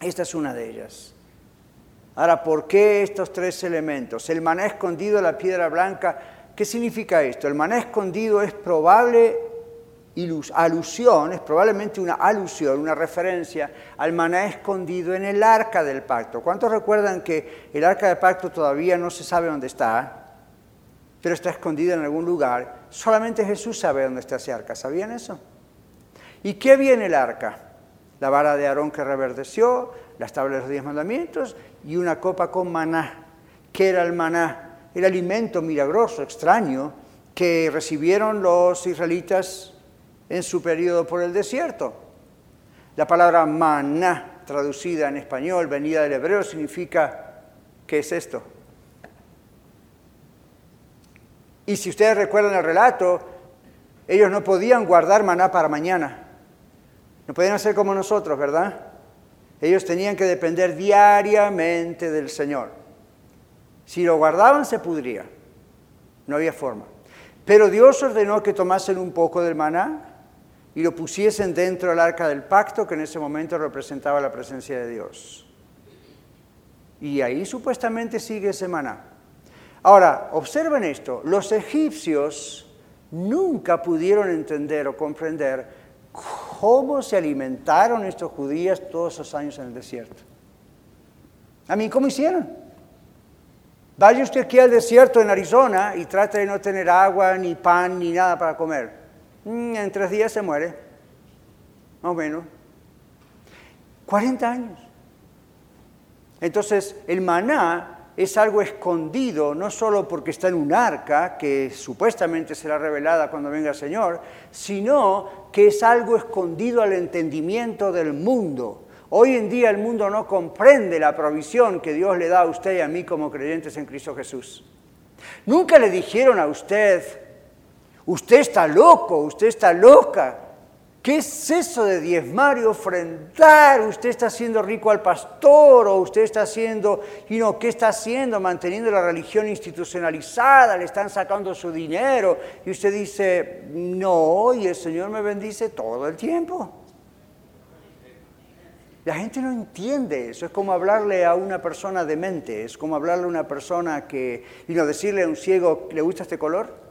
Esta es una de ellas. Ahora, ¿por qué estos tres elementos? El maná escondido, la piedra blanca, ¿qué significa esto? El maná escondido es probable alusión, es probablemente una alusión, una referencia al maná escondido en el arca del pacto. ¿Cuántos recuerdan que el arca del pacto todavía no se sabe dónde está, pero está escondida en algún lugar? Solamente Jesús sabe dónde está ese arca. ¿Sabían eso? ¿Y qué viene el arca? La vara de Aarón que reverdeció, las tablas de los diez mandamientos y una copa con maná. ¿Qué era el maná? El alimento milagroso, extraño, que recibieron los israelitas en su periodo por el desierto. La palabra maná, traducida en español, venida del hebreo, significa, ¿qué es esto? Y si ustedes recuerdan el relato, ellos no podían guardar maná para mañana. No podían hacer como nosotros, ¿verdad? Ellos tenían que depender diariamente del Señor. Si lo guardaban, se pudría. No había forma. Pero Dios ordenó que tomasen un poco del maná y lo pusiesen dentro del arca del pacto, que en ese momento representaba la presencia de Dios. Y ahí supuestamente sigue ese maná. Ahora, observen esto, los egipcios nunca pudieron entender o comprender cómo se alimentaron estos judíos todos esos años en el desierto. A mí, ¿cómo hicieron? Vaya usted aquí al desierto en Arizona y trate de no tener agua, ni pan, ni nada para comer. Mm, en tres días se muere, más o menos. 40 años. Entonces, el maná es algo escondido, no solo porque está en un arca, que supuestamente será revelada cuando venga el Señor, sino que es algo escondido al entendimiento del mundo. Hoy en día el mundo no comprende la provisión que Dios le da a usted y a mí como creyentes en Cristo Jesús. Nunca le dijeron a usted, Usted está loco, usted está loca. ¿Qué es eso de diezmar y ofrendar? Usted está haciendo rico al pastor o usted está haciendo, y no, ¿qué está haciendo? Manteniendo la religión institucionalizada, le están sacando su dinero. Y usted dice, no, y el Señor me bendice todo el tiempo. La gente no entiende eso, es como hablarle a una persona demente, es como hablarle a una persona que, y no decirle a un ciego, ¿le gusta este color?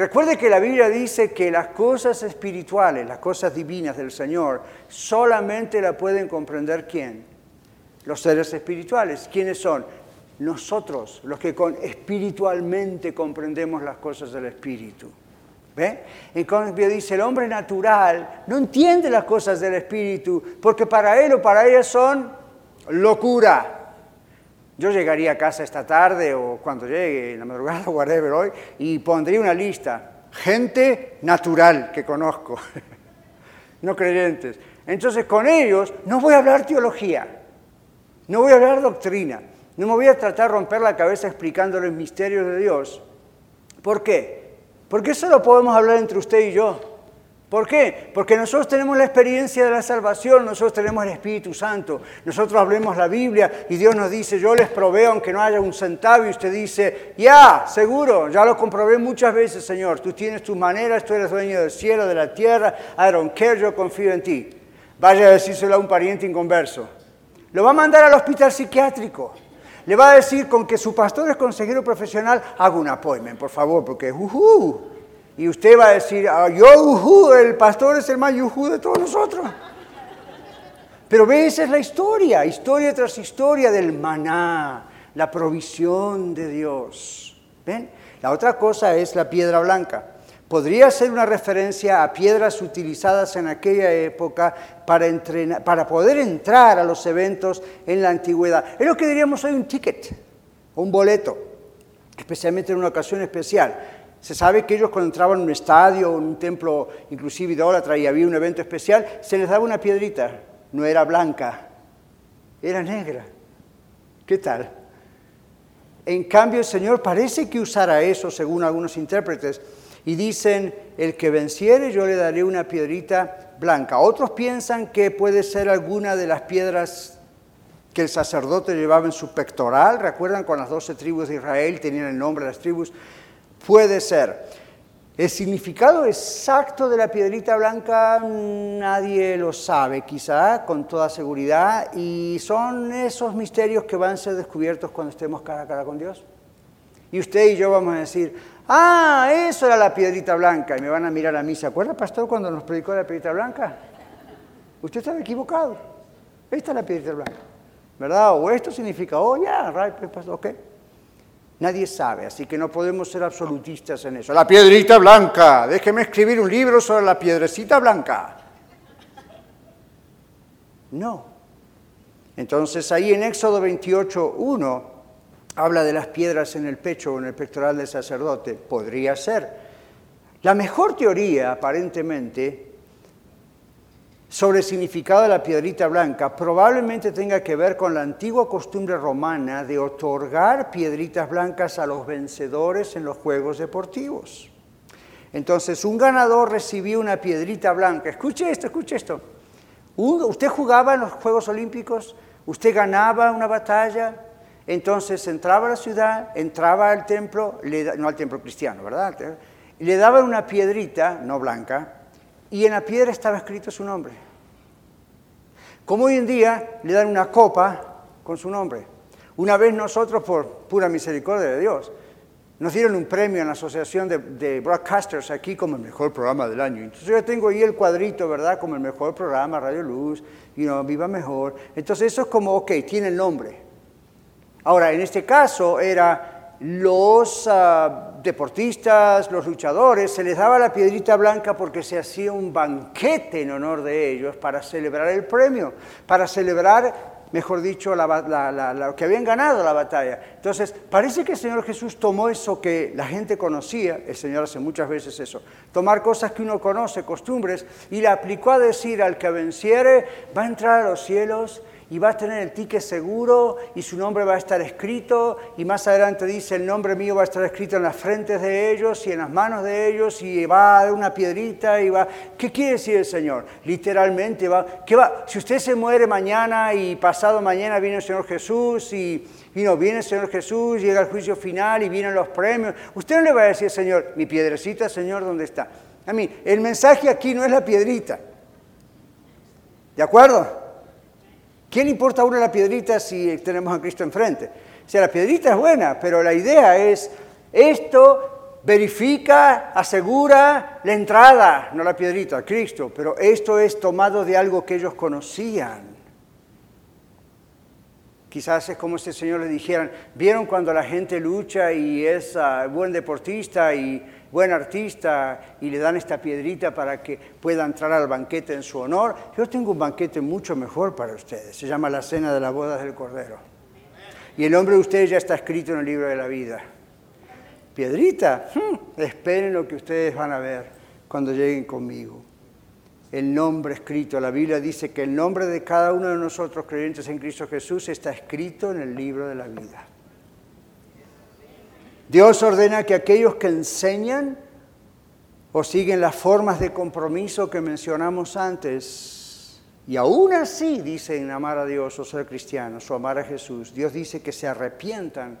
Recuerde que la Biblia dice que las cosas espirituales, las cosas divinas del Señor, solamente la pueden comprender quién? Los seres espirituales. ¿Quiénes son? Nosotros, los que con, espiritualmente comprendemos las cosas del Espíritu. ¿Ve? En cambio dice, el hombre natural no entiende las cosas del Espíritu porque para él o para ella son locura. Yo llegaría a casa esta tarde o cuando llegue, en la madrugada o whatever hoy, y pondría una lista. Gente natural que conozco, no creyentes. Entonces con ellos no voy a hablar teología, no voy a hablar doctrina, no me voy a tratar de romper la cabeza explicándoles misterios de Dios. ¿Por qué? Porque eso lo podemos hablar entre usted y yo. ¿Por qué? Porque nosotros tenemos la experiencia de la salvación, nosotros tenemos el Espíritu Santo, nosotros hablemos la Biblia y Dios nos dice, yo les proveo aunque no haya un centavo y usted dice, ya, seguro, ya lo comprobé muchas veces, Señor, tú tienes tus maneras, tú eres dueño del cielo, de la tierra, I don't care, yo confío en ti. Vaya a decírselo a un pariente inconverso. Lo va a mandar al hospital psiquiátrico le va a decir con que su pastor es consejero profesional, haga un appointment, por favor, porque uh Y usted va a decir, ah, yo uh el pastor es el más yuhu de todos nosotros. Pero ve, esa es la historia, historia tras historia del maná, la provisión de Dios. ¿Ven? La otra cosa es la piedra blanca. Podría ser una referencia a piedras utilizadas en aquella época para, para poder entrar a los eventos en la antigüedad. Es lo que diríamos hoy un ticket un boleto, especialmente en una ocasión especial. Se sabe que ellos cuando entraban en un estadio en un templo, inclusive idólatra, y había un evento especial, se les daba una piedrita. No era blanca, era negra. ¿Qué tal? En cambio, el Señor parece que usara eso, según algunos intérpretes, y dicen, el que venciere yo le daré una piedrita blanca. Otros piensan que puede ser alguna de las piedras que el sacerdote llevaba en su pectoral, recuerdan con las doce tribus de Israel, tenían el nombre de las tribus, puede ser. El significado exacto de la piedrita blanca nadie lo sabe, quizá con toda seguridad, y son esos misterios que van a ser descubiertos cuando estemos cara a cara con Dios. Y usted y yo vamos a decir, ah, eso era la piedrita blanca. Y me van a mirar a mí, ¿se acuerda, pastor, cuando nos predicó la piedrita blanca? Usted estaba equivocado. Esta es la piedrita blanca. ¿Verdad? O esto significa, oh, ya, yeah, pastor, ok. Nadie sabe, así que no podemos ser absolutistas en eso. La piedrita blanca, déjeme escribir un libro sobre la piedrecita blanca. No. Entonces ahí en Éxodo 28, 1, habla de las piedras en el pecho o en el pectoral del sacerdote. Podría ser. La mejor teoría, aparentemente, sobre el significado de la piedrita blanca probablemente tenga que ver con la antigua costumbre romana de otorgar piedritas blancas a los vencedores en los juegos deportivos. Entonces, un ganador recibía una piedrita blanca. Escuche esto, escuche esto. Usted jugaba en los Juegos Olímpicos, usted ganaba una batalla, entonces entraba a la ciudad, entraba al templo, no al templo cristiano, ¿verdad? Le daban una piedrita, no blanca, y en la piedra estaba escrito su nombre. Como hoy en día le dan una copa con su nombre. Una vez nosotros, por pura misericordia de Dios, nos dieron un premio en la Asociación de, Broadcasters aquí como el mejor programa del año. Entonces yo tengo ahí el cuadrito, ¿verdad? Como el mejor programa, Radio Luz, y no Viva Mejor. Entonces eso es como, ok, tiene el nombre. Ahora, en este caso era los ah, deportistas, los luchadores, se les daba la piedrita blanca porque se hacía un banquete en honor de ellos para celebrar el premio, para celebrar, mejor dicho, lo que habían ganado la batalla. Entonces, parece que el Señor Jesús tomó eso que la gente conocía, el Señor hace muchas veces eso, tomar cosas que uno conoce, costumbres, y la aplicó a decir al que venciere va a entrar a los cielos y va a tener el ticket seguro y su nombre va a estar escrito y más adelante dice el nombre mío va a estar escrito en las frentes de ellos y en las manos de ellos y va a una piedrita y va... ¿Qué quiere decir el Señor? Literalmente va... ¿qué va? Si usted se muere mañana y pasado mañana viene el Señor Jesús y, y no, viene el Señor Jesús, llega el juicio final y vienen los premios, usted no le va a decir, Señor, mi piedrecita, Señor, ¿dónde está? A mí, el mensaje aquí no es la piedrita. ¿De acuerdo? ¿Quién importa a uno la piedrita si tenemos a Cristo enfrente? O sea, la piedrita es buena, pero la idea es, esto verifica, asegura la entrada, no la piedrita, Cristo, pero esto es tomado de algo que ellos conocían. Quizás es como si el Señor le dijeran, ¿vieron cuando la gente lucha y es ah, buen deportista y buen artista y le dan esta piedrita para que pueda entrar al banquete en su honor. Yo tengo un banquete mucho mejor para ustedes. Se llama la Cena de las Bodas del Cordero. Y el nombre de ustedes ya está escrito en el libro de la vida. Piedrita, hmm, esperen lo que ustedes van a ver cuando lleguen conmigo. El nombre escrito, la Biblia dice que el nombre de cada uno de nosotros creyentes en Cristo Jesús está escrito en el libro de la vida. Dios ordena que aquellos que enseñan o siguen las formas de compromiso que mencionamos antes, y aún así dicen amar a Dios o ser cristianos o amar a Jesús, Dios dice que se arrepientan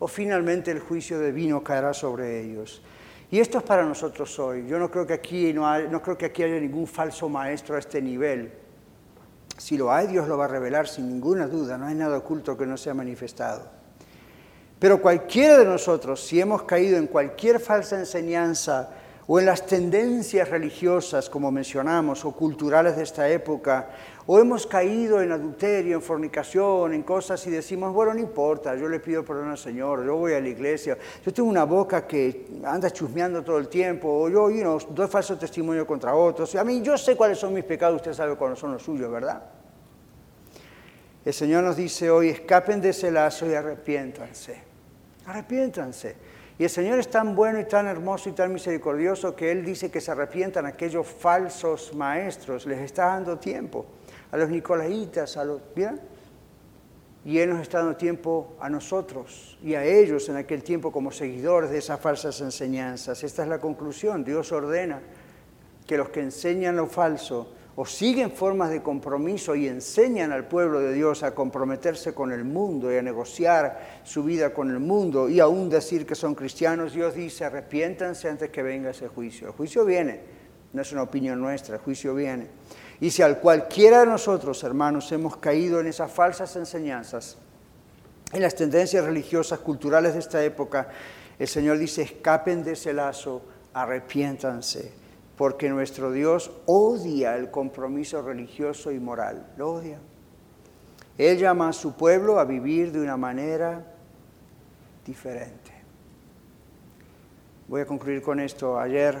o finalmente el juicio divino caerá sobre ellos. Y esto es para nosotros hoy. Yo no creo que aquí, no, no creo que aquí haya ningún falso maestro a este nivel. Si lo hay, Dios lo va a revelar sin ninguna duda. No hay nada oculto que no sea manifestado. Pero cualquiera de nosotros, si hemos caído en cualquier falsa enseñanza o en las tendencias religiosas, como mencionamos, o culturales de esta época, o hemos caído en adulterio, en fornicación, en cosas y decimos, bueno, no importa, yo le pido perdón al Señor, yo voy a la iglesia, yo tengo una boca que anda chusmeando todo el tiempo, o yo you doy falso testimonio contra otros. A mí yo sé cuáles son mis pecados, usted sabe cuáles son los suyos, ¿verdad? El Señor nos dice hoy, escapen de ese lazo y arrepiéntanse. Arrepiéntanse. Y el Señor es tan bueno y tan hermoso y tan misericordioso que Él dice que se arrepientan aquellos falsos maestros. Les está dando tiempo a los nicolaitas, a los... ¿bien? Y Él nos está dando tiempo a nosotros y a ellos en aquel tiempo como seguidores de esas falsas enseñanzas. Esta es la conclusión. Dios ordena que los que enseñan lo falso o siguen formas de compromiso y enseñan al pueblo de Dios a comprometerse con el mundo y a negociar su vida con el mundo y aún decir que son cristianos, Dios dice, arrepiéntanse antes que venga ese juicio. El juicio viene, no es una opinión nuestra, el juicio viene. Y si al cualquiera de nosotros, hermanos, hemos caído en esas falsas enseñanzas, en las tendencias religiosas, culturales de esta época, el Señor dice, escapen de ese lazo, arrepiéntanse porque nuestro Dios odia el compromiso religioso y moral, lo odia. Él llama a su pueblo a vivir de una manera diferente. Voy a concluir con esto. Ayer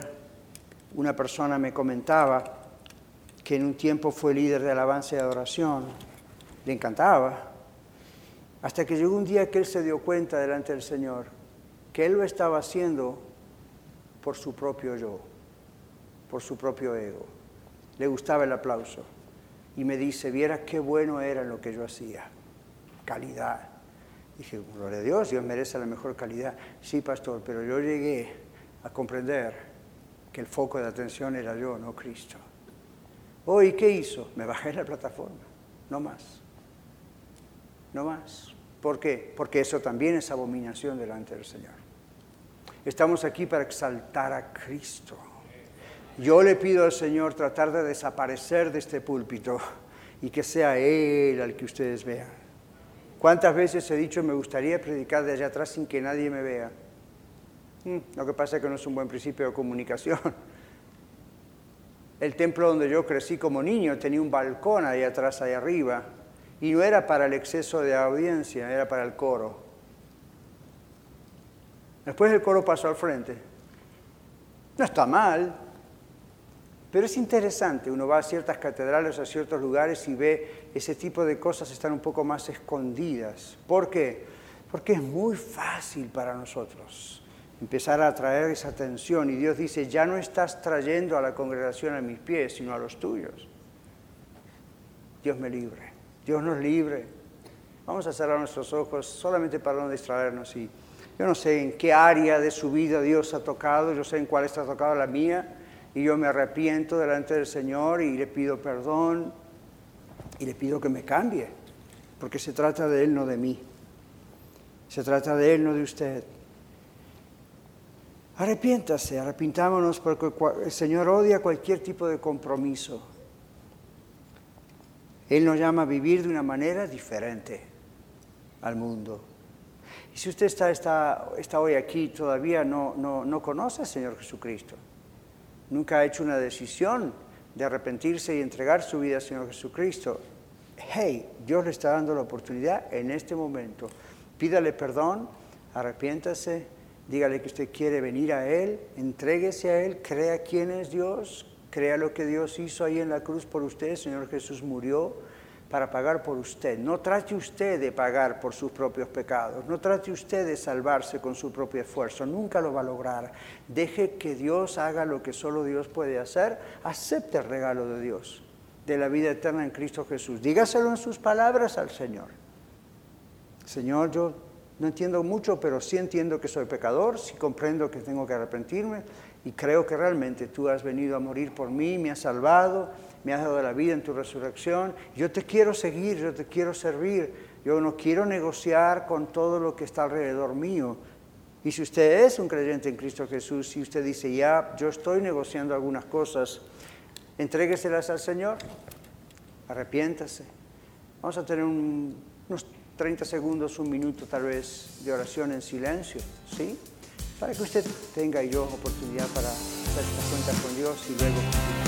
una persona me comentaba que en un tiempo fue líder de alabanza y adoración. Le encantaba. Hasta que llegó un día que él se dio cuenta delante del Señor que él lo estaba haciendo por su propio yo por su propio ego. Le gustaba el aplauso. Y me dice, viera qué bueno era lo que yo hacía. Calidad. Dije, gloria a Dios, Dios merece la mejor calidad. Sí, pastor, pero yo llegué a comprender que el foco de atención era yo, no Cristo. Hoy, ¿qué hizo? Me bajé de la plataforma. No más. No más. ¿Por qué? Porque eso también es abominación delante del Señor. Estamos aquí para exaltar a Cristo. Yo le pido al Señor tratar de desaparecer de este púlpito y que sea Él al que ustedes vean. ¿Cuántas veces he dicho me gustaría predicar de allá atrás sin que nadie me vea? Hmm, lo que pasa es que no es un buen principio de comunicación. El templo donde yo crecí como niño tenía un balcón ahí atrás, ahí arriba, y no era para el exceso de audiencia, era para el coro. Después el coro pasó al frente. No está mal, pero es interesante, uno va a ciertas catedrales, a ciertos lugares y ve ese tipo de cosas están un poco más escondidas. ¿Por qué? Porque es muy fácil para nosotros empezar a atraer esa atención y Dios dice, ya no estás trayendo a la congregación a mis pies, sino a los tuyos. Dios me libre, Dios nos libre. Vamos a cerrar nuestros ojos solamente para no distraernos y yo no sé en qué área de su vida Dios ha tocado, yo sé en cuál está tocado la mía y yo me arrepiento delante del Señor y le pido perdón y le pido que me cambie, porque se trata de Él, no de mí. Se trata de Él, no de usted. Arrepiéntase, arrepintámonos porque el Señor odia cualquier tipo de compromiso. Él nos llama a vivir de una manera diferente al mundo. Y si usted está, está, está hoy aquí todavía no, no, no conoce al Señor Jesucristo, nunca ha hecho una decisión de arrepentirse y entregar su vida al Señor Jesucristo, hey, Dios le está dando la oportunidad en este momento. Pídale perdón, arrepiéntase, dígale que usted quiere venir a Él, entréguese a Él, crea quién es Dios, crea lo que Dios hizo ahí en la cruz por usted, Señor Jesús murió para pagar por usted. No trate usted de pagar por sus propios pecados, no trate usted de salvarse con su propio esfuerzo, nunca lo va a lograr. Deje que Dios haga lo que solo Dios puede hacer, acepte el regalo de Dios, de la vida eterna en Cristo Jesús. Dígaselo en sus palabras al Señor. Señor, yo no entiendo mucho, pero sí entiendo que soy pecador, sí comprendo que tengo que arrepentirme y creo que realmente tú has venido a morir por mí, me has salvado me has dado la vida en tu resurrección, yo te quiero seguir, yo te quiero servir, yo no quiero negociar con todo lo que está alrededor mío. Y si usted es un creyente en Cristo Jesús, si usted dice, ya, yo estoy negociando algunas cosas, entrégueselas al Señor, arrepiéntase. Vamos a tener unos 30 segundos, un minuto tal vez de oración en silencio, ¿sí? Para que usted tenga y yo oportunidad para hacer esta cuenta con Dios y luego